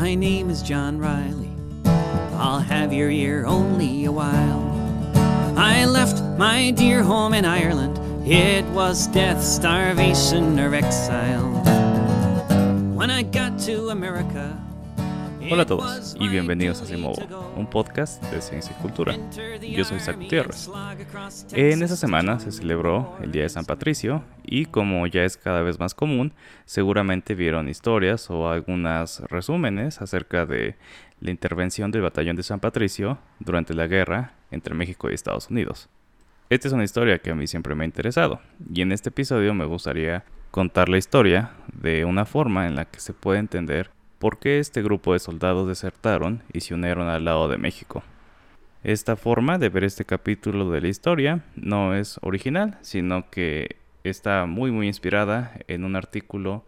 My name is John Riley. I'll have your ear only a while. I left my dear home in Ireland. It was death, starvation, or exile. When I got to America. Hola a todos y bienvenidos a Simovo, un podcast de ciencia y cultura. Yo soy Isaac Gutiérrez. En esta semana se celebró el Día de San Patricio y como ya es cada vez más común, seguramente vieron historias o algunos resúmenes acerca de la intervención del Batallón de San Patricio durante la guerra entre México y Estados Unidos. Esta es una historia que a mí siempre me ha interesado y en este episodio me gustaría contar la historia de una forma en la que se puede entender por qué este grupo de soldados desertaron y se unieron al lado de México. Esta forma de ver este capítulo de la historia no es original, sino que está muy muy inspirada en un artículo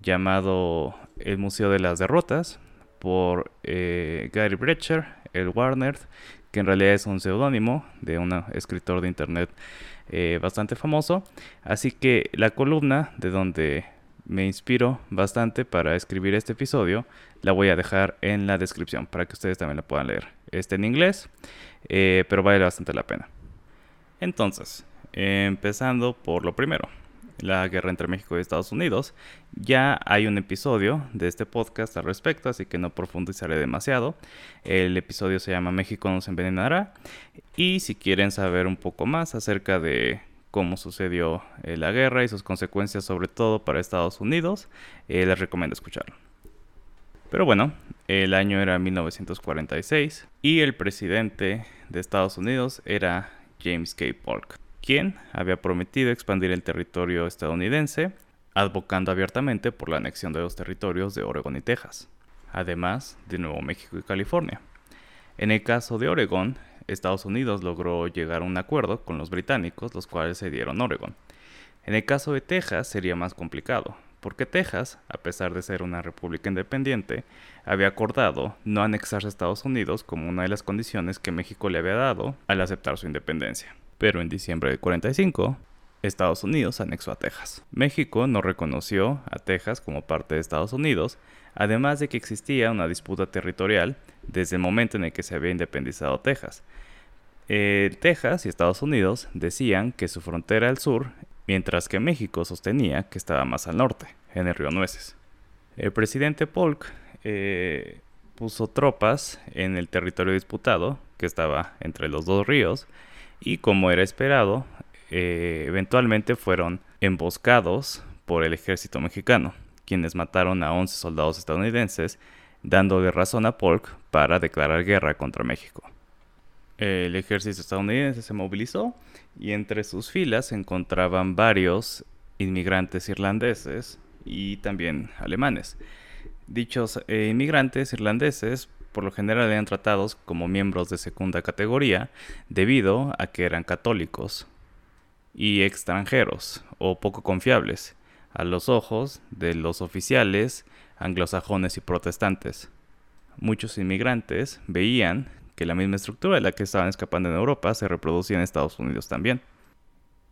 llamado El Museo de las Derrotas por eh, Gary Brecher, el Warner, que en realidad es un seudónimo de un escritor de internet eh, bastante famoso. Así que la columna de donde me inspiro bastante para escribir este episodio, la voy a dejar en la descripción para que ustedes también la puedan leer. Está en inglés, eh, pero vale bastante la pena. Entonces, empezando por lo primero, la guerra entre México y Estados Unidos. Ya hay un episodio de este podcast al respecto, así que no profundizaré demasiado. El episodio se llama México nos envenenará. Y si quieren saber un poco más acerca de cómo sucedió eh, la guerra y sus consecuencias sobre todo para Estados Unidos, eh, les recomiendo escucharlo. Pero bueno, el año era 1946 y el presidente de Estados Unidos era James K. Polk, quien había prometido expandir el territorio estadounidense, advocando abiertamente por la anexión de los territorios de Oregón y Texas, además de Nuevo México y California. En el caso de Oregón, Estados Unidos logró llegar a un acuerdo con los británicos, los cuales se dieron Oregon. En el caso de Texas sería más complicado, porque Texas, a pesar de ser una república independiente, había acordado no anexarse a Estados Unidos como una de las condiciones que México le había dado al aceptar su independencia. Pero en diciembre de 45, Estados Unidos anexó a Texas. México no reconoció a Texas como parte de Estados Unidos, además de que existía una disputa territorial desde el momento en el que se había independizado Texas. Eh, Texas y Estados Unidos decían que su frontera al sur, mientras que México sostenía que estaba más al norte, en el río Nueces. El presidente Polk eh, puso tropas en el territorio disputado, que estaba entre los dos ríos, y como era esperado, eh, eventualmente fueron emboscados por el ejército mexicano, quienes mataron a 11 soldados estadounidenses, dándole razón a Polk para declarar guerra contra México. El ejército estadounidense se movilizó y entre sus filas se encontraban varios inmigrantes irlandeses y también alemanes. Dichos eh, inmigrantes irlandeses por lo general eran tratados como miembros de segunda categoría debido a que eran católicos y extranjeros o poco confiables a los ojos de los oficiales anglosajones y protestantes. Muchos inmigrantes veían que la misma estructura de la que estaban escapando en Europa se reproducía en Estados Unidos también,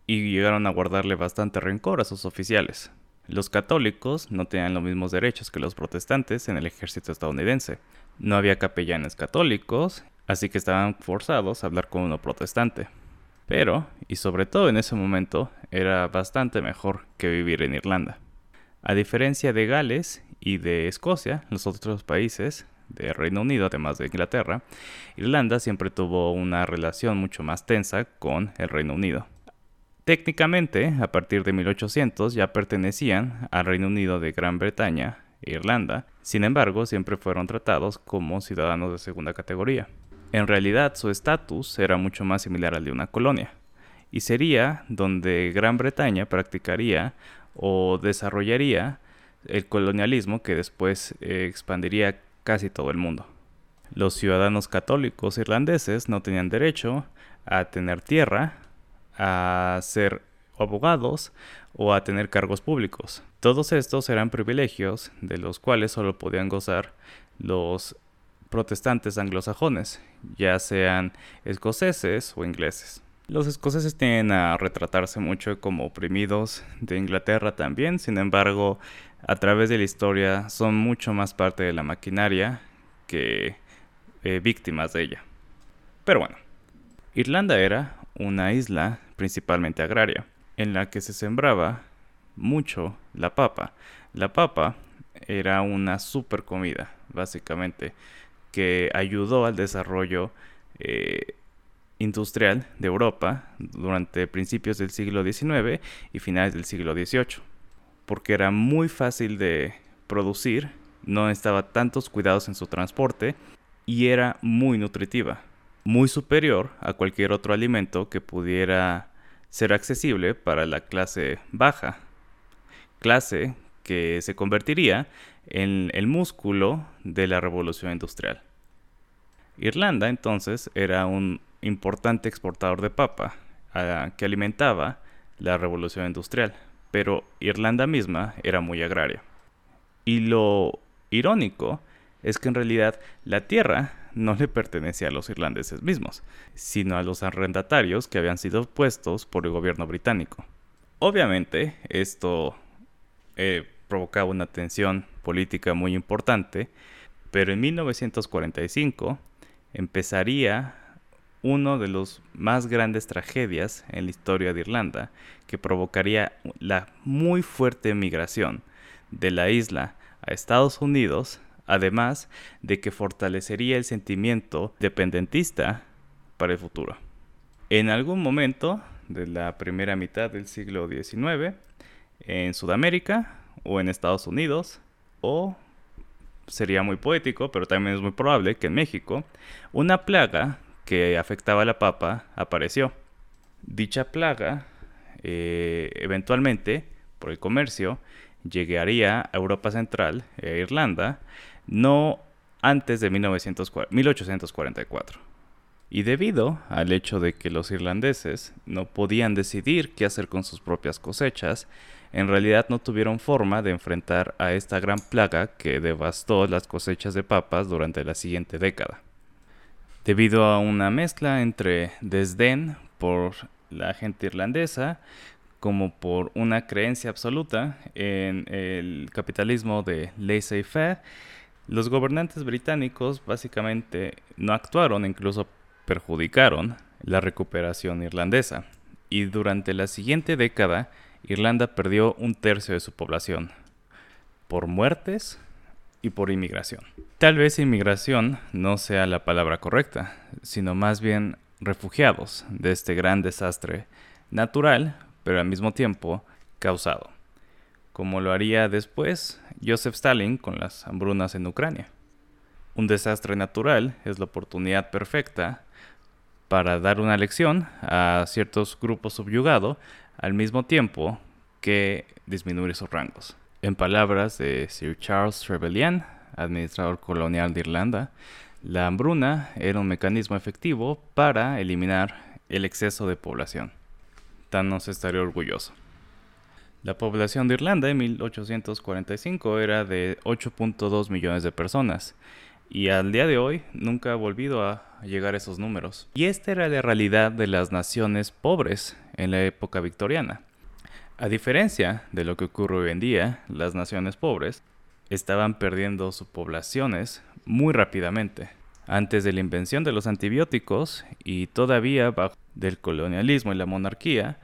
y llegaron a guardarle bastante rencor a sus oficiales. Los católicos no tenían los mismos derechos que los protestantes en el ejército estadounidense, no había capellanes católicos, así que estaban forzados a hablar con uno protestante. Pero, y sobre todo en ese momento, era bastante mejor que vivir en Irlanda. A diferencia de Gales y de Escocia, los otros países de Reino Unido, además de Inglaterra, Irlanda siempre tuvo una relación mucho más tensa con el Reino Unido. Técnicamente, a partir de 1800 ya pertenecían al Reino Unido de Gran Bretaña Irlanda, sin embargo siempre fueron tratados como ciudadanos de segunda categoría. En realidad su estatus era mucho más similar al de una colonia, y sería donde Gran Bretaña practicaría o desarrollaría el colonialismo que después eh, expandiría casi todo el mundo. Los ciudadanos católicos irlandeses no tenían derecho a tener tierra, a ser abogados o a tener cargos públicos. Todos estos eran privilegios de los cuales solo podían gozar los protestantes anglosajones, ya sean escoceses o ingleses. Los escoceses tienden a retratarse mucho como oprimidos de Inglaterra también, sin embargo, a través de la historia son mucho más parte de la maquinaria que eh, víctimas de ella. Pero bueno, Irlanda era una isla principalmente agraria, en la que se sembraba mucho la papa. La papa era una super comida, básicamente, que ayudó al desarrollo eh, industrial de Europa durante principios del siglo XIX y finales del siglo XVIII, porque era muy fácil de producir, no estaba tantos cuidados en su transporte y era muy nutritiva, muy superior a cualquier otro alimento que pudiera ser accesible para la clase baja, clase que se convertiría en el músculo de la revolución industrial. Irlanda entonces era un importante exportador de papa que alimentaba la revolución industrial, pero Irlanda misma era muy agraria. Y lo irónico es que en realidad la tierra no le pertenecía a los irlandeses mismos, sino a los arrendatarios que habían sido puestos por el gobierno británico. Obviamente esto eh, provocaba una tensión política muy importante, pero en 1945 empezaría uno de los más grandes tragedias en la historia de Irlanda, que provocaría la muy fuerte migración de la isla a Estados Unidos, además de que fortalecería el sentimiento dependentista para el futuro. En algún momento de la primera mitad del siglo XIX, en Sudamérica o en Estados Unidos, o sería muy poético, pero también es muy probable que en México, una plaga que afectaba a la papa apareció. Dicha plaga, eh, eventualmente, por el comercio, llegaría a Europa Central e Irlanda, no antes de 1844. Y debido al hecho de que los irlandeses no podían decidir qué hacer con sus propias cosechas, en realidad no tuvieron forma de enfrentar a esta gran plaga que devastó las cosechas de papas durante la siguiente década. Debido a una mezcla entre desdén por la gente irlandesa como por una creencia absoluta en el capitalismo de laissez-faire, los gobernantes británicos básicamente no actuaron, incluso perjudicaron la recuperación irlandesa. Y durante la siguiente década, Irlanda perdió un tercio de su población por muertes y por inmigración. Tal vez inmigración no sea la palabra correcta, sino más bien refugiados de este gran desastre natural, pero al mismo tiempo causado, como lo haría después Joseph Stalin con las hambrunas en Ucrania. Un desastre natural es la oportunidad perfecta para dar una lección a ciertos grupos subyugados al mismo tiempo que disminuir sus rangos. En palabras de Sir Charles Trevelyan, administrador colonial de Irlanda, la hambruna era un mecanismo efectivo para eliminar el exceso de población. Thanos estaría orgulloso. La población de Irlanda en 1845 era de 8.2 millones de personas y al día de hoy nunca ha volvido a llegar a esos números. Y esta era la realidad de las naciones pobres en la época victoriana. A diferencia de lo que ocurre hoy en día, las naciones pobres estaban perdiendo sus poblaciones muy rápidamente. Antes de la invención de los antibióticos y todavía bajo del colonialismo y la monarquía,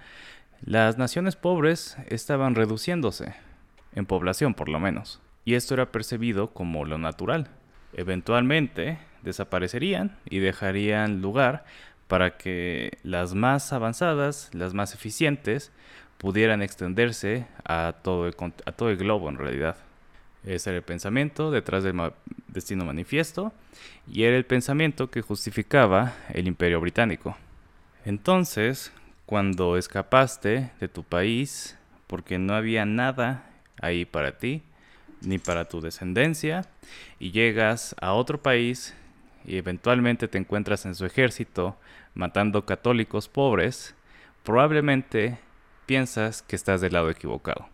las naciones pobres estaban reduciéndose, en población por lo menos, y esto era percibido como lo natural. Eventualmente desaparecerían y dejarían lugar para que las más avanzadas, las más eficientes, pudieran extenderse a todo el, el globo en realidad. Ese era el pensamiento detrás del destino manifiesto y era el pensamiento que justificaba el imperio británico. Entonces, cuando escapaste de tu país porque no había nada ahí para ti, ni para tu descendencia, y llegas a otro país y eventualmente te encuentras en su ejército matando católicos pobres, probablemente piensas que estás del lado equivocado.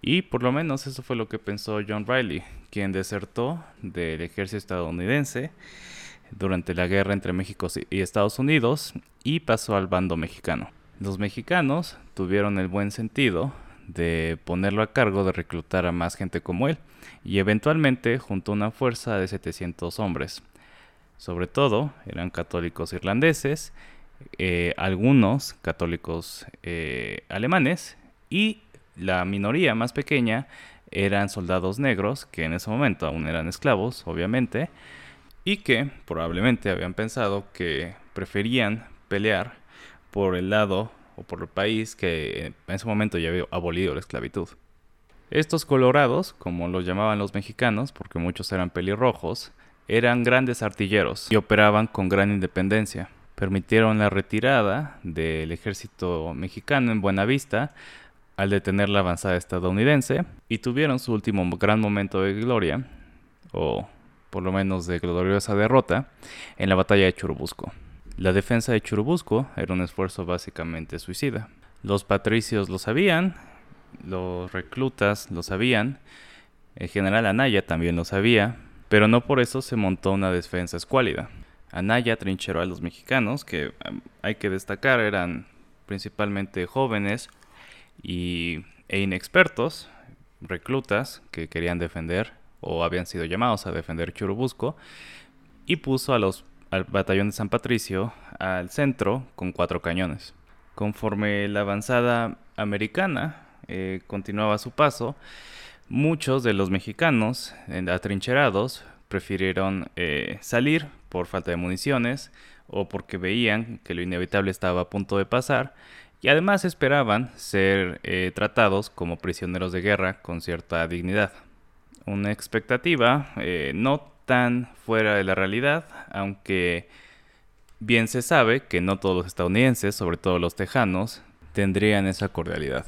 Y por lo menos eso fue lo que pensó John Riley, quien desertó del ejército estadounidense durante la guerra entre México y Estados Unidos y pasó al bando mexicano. Los mexicanos tuvieron el buen sentido de ponerlo a cargo de reclutar a más gente como él, y eventualmente juntó una fuerza de 700 hombres. Sobre todo eran católicos irlandeses, eh, algunos católicos eh, alemanes y la minoría más pequeña eran soldados negros, que en ese momento aún eran esclavos, obviamente, y que probablemente habían pensado que preferían pelear por el lado o por el país que en ese momento ya había abolido la esclavitud. Estos colorados, como los llamaban los mexicanos, porque muchos eran pelirrojos, eran grandes artilleros y operaban con gran independencia. Permitieron la retirada del ejército mexicano en Buenavista al detener la avanzada estadounidense y tuvieron su último gran momento de gloria, o por lo menos de gloriosa derrota, en la batalla de Churubusco. La defensa de Churubusco era un esfuerzo básicamente suicida. Los patricios lo sabían, los reclutas lo sabían, el general Anaya también lo sabía, pero no por eso se montó una defensa escuálida. Anaya trincheró a los mexicanos, que hay que destacar eran principalmente jóvenes y, e inexpertos, reclutas que querían defender o habían sido llamados a defender Churubusco, y puso a los al batallón de San Patricio al centro con cuatro cañones. Conforme la avanzada americana eh, continuaba su paso, muchos de los mexicanos atrincherados prefirieron eh, salir por falta de municiones o porque veían que lo inevitable estaba a punto de pasar y además esperaban ser eh, tratados como prisioneros de guerra con cierta dignidad. Una expectativa no tan fuera de la realidad, aunque bien se sabe que no todos los estadounidenses, sobre todo los tejanos, tendrían esa cordialidad.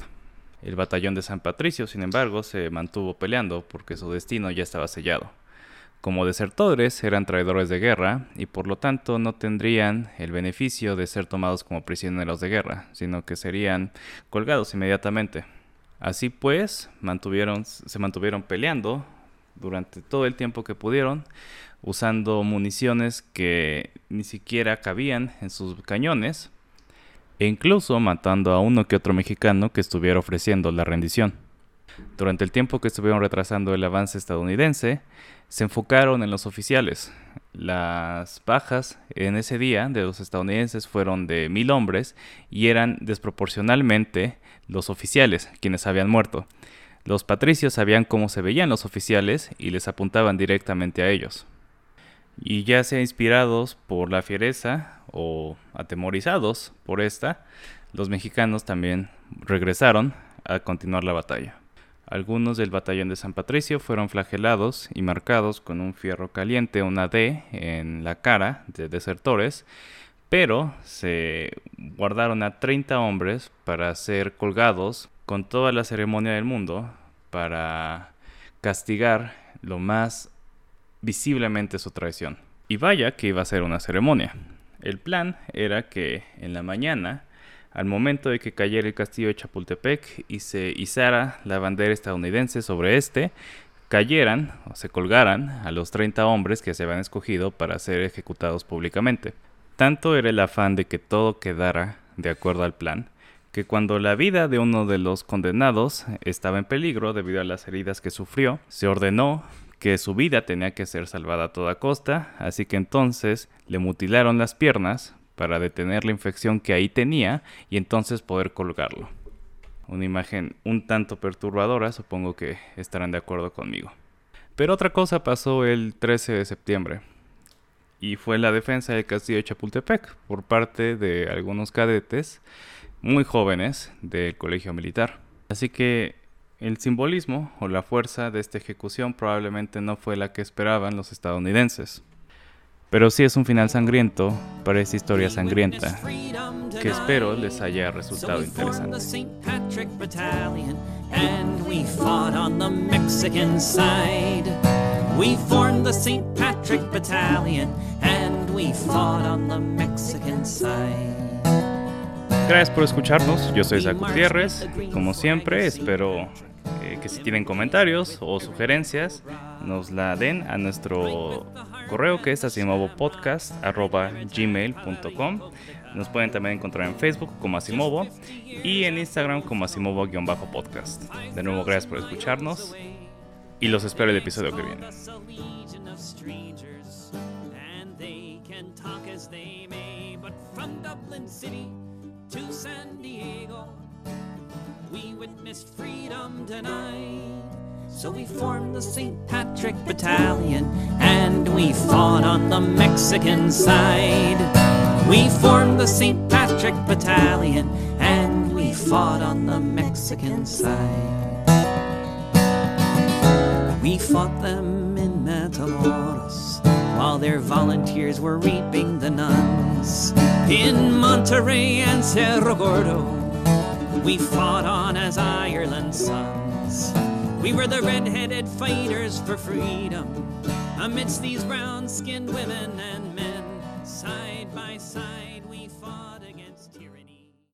El batallón de San Patricio, sin embargo, se mantuvo peleando porque su destino ya estaba sellado. Como desertores eran traidores de guerra y por lo tanto no tendrían el beneficio de ser tomados como prisioneros de guerra, sino que serían colgados inmediatamente. Así pues, mantuvieron, se mantuvieron peleando durante todo el tiempo que pudieron, usando municiones que ni siquiera cabían en sus cañones, e incluso matando a uno que otro mexicano que estuviera ofreciendo la rendición. Durante el tiempo que estuvieron retrasando el avance estadounidense, se enfocaron en los oficiales. Las bajas en ese día de los estadounidenses fueron de mil hombres y eran desproporcionalmente los oficiales quienes habían muerto. Los patricios sabían cómo se veían los oficiales y les apuntaban directamente a ellos. Y ya sea inspirados por la fiereza o atemorizados por esta, los mexicanos también regresaron a continuar la batalla. Algunos del batallón de San Patricio fueron flagelados y marcados con un fierro caliente, una D, en la cara de desertores, pero se guardaron a 30 hombres para ser colgados con toda la ceremonia del mundo para castigar lo más visiblemente su traición. Y vaya que iba a ser una ceremonia. El plan era que en la mañana, al momento de que cayera el castillo de Chapultepec y se izara la bandera estadounidense sobre este, cayeran o se colgaran a los 30 hombres que se habían escogido para ser ejecutados públicamente. Tanto era el afán de que todo quedara de acuerdo al plan, que cuando la vida de uno de los condenados estaba en peligro debido a las heridas que sufrió, se ordenó que su vida tenía que ser salvada a toda costa, así que entonces le mutilaron las piernas para detener la infección que ahí tenía y entonces poder colgarlo. Una imagen un tanto perturbadora, supongo que estarán de acuerdo conmigo. Pero otra cosa pasó el 13 de septiembre, y fue la defensa del castillo de Chapultepec por parte de algunos cadetes muy jóvenes del colegio militar. Así que el simbolismo o la fuerza de esta ejecución probablemente no fue la que esperaban los estadounidenses. Pero sí es un final sangriento para esta historia sangrienta, que espero les haya resultado interesante. We formed the St. Patrick Battalion and we fought on the Mexican side. Gracias por escucharnos. Yo soy Zach Gutiérrez. Como siempre, espero eh, que si tienen comentarios o sugerencias, nos la den a nuestro correo que es asimovopodcast.gmail.com. Nos pueden también encontrar en Facebook como Asimovo y en Instagram como Asimovo-podcast. De nuevo, gracias por escucharnos y los espero el episodio que viene. So we formed the St. Patrick Battalion and we fought on the Mexican side. We formed the St. Patrick Battalion and we fought on the Mexican side. We fought them in Matamoros while their volunteers were reaping the nuns. In Monterey and Cerro Gordo, we fought on as Ireland's sons. We were the red-headed fighters for freedom amidst these brown-skinned women and men.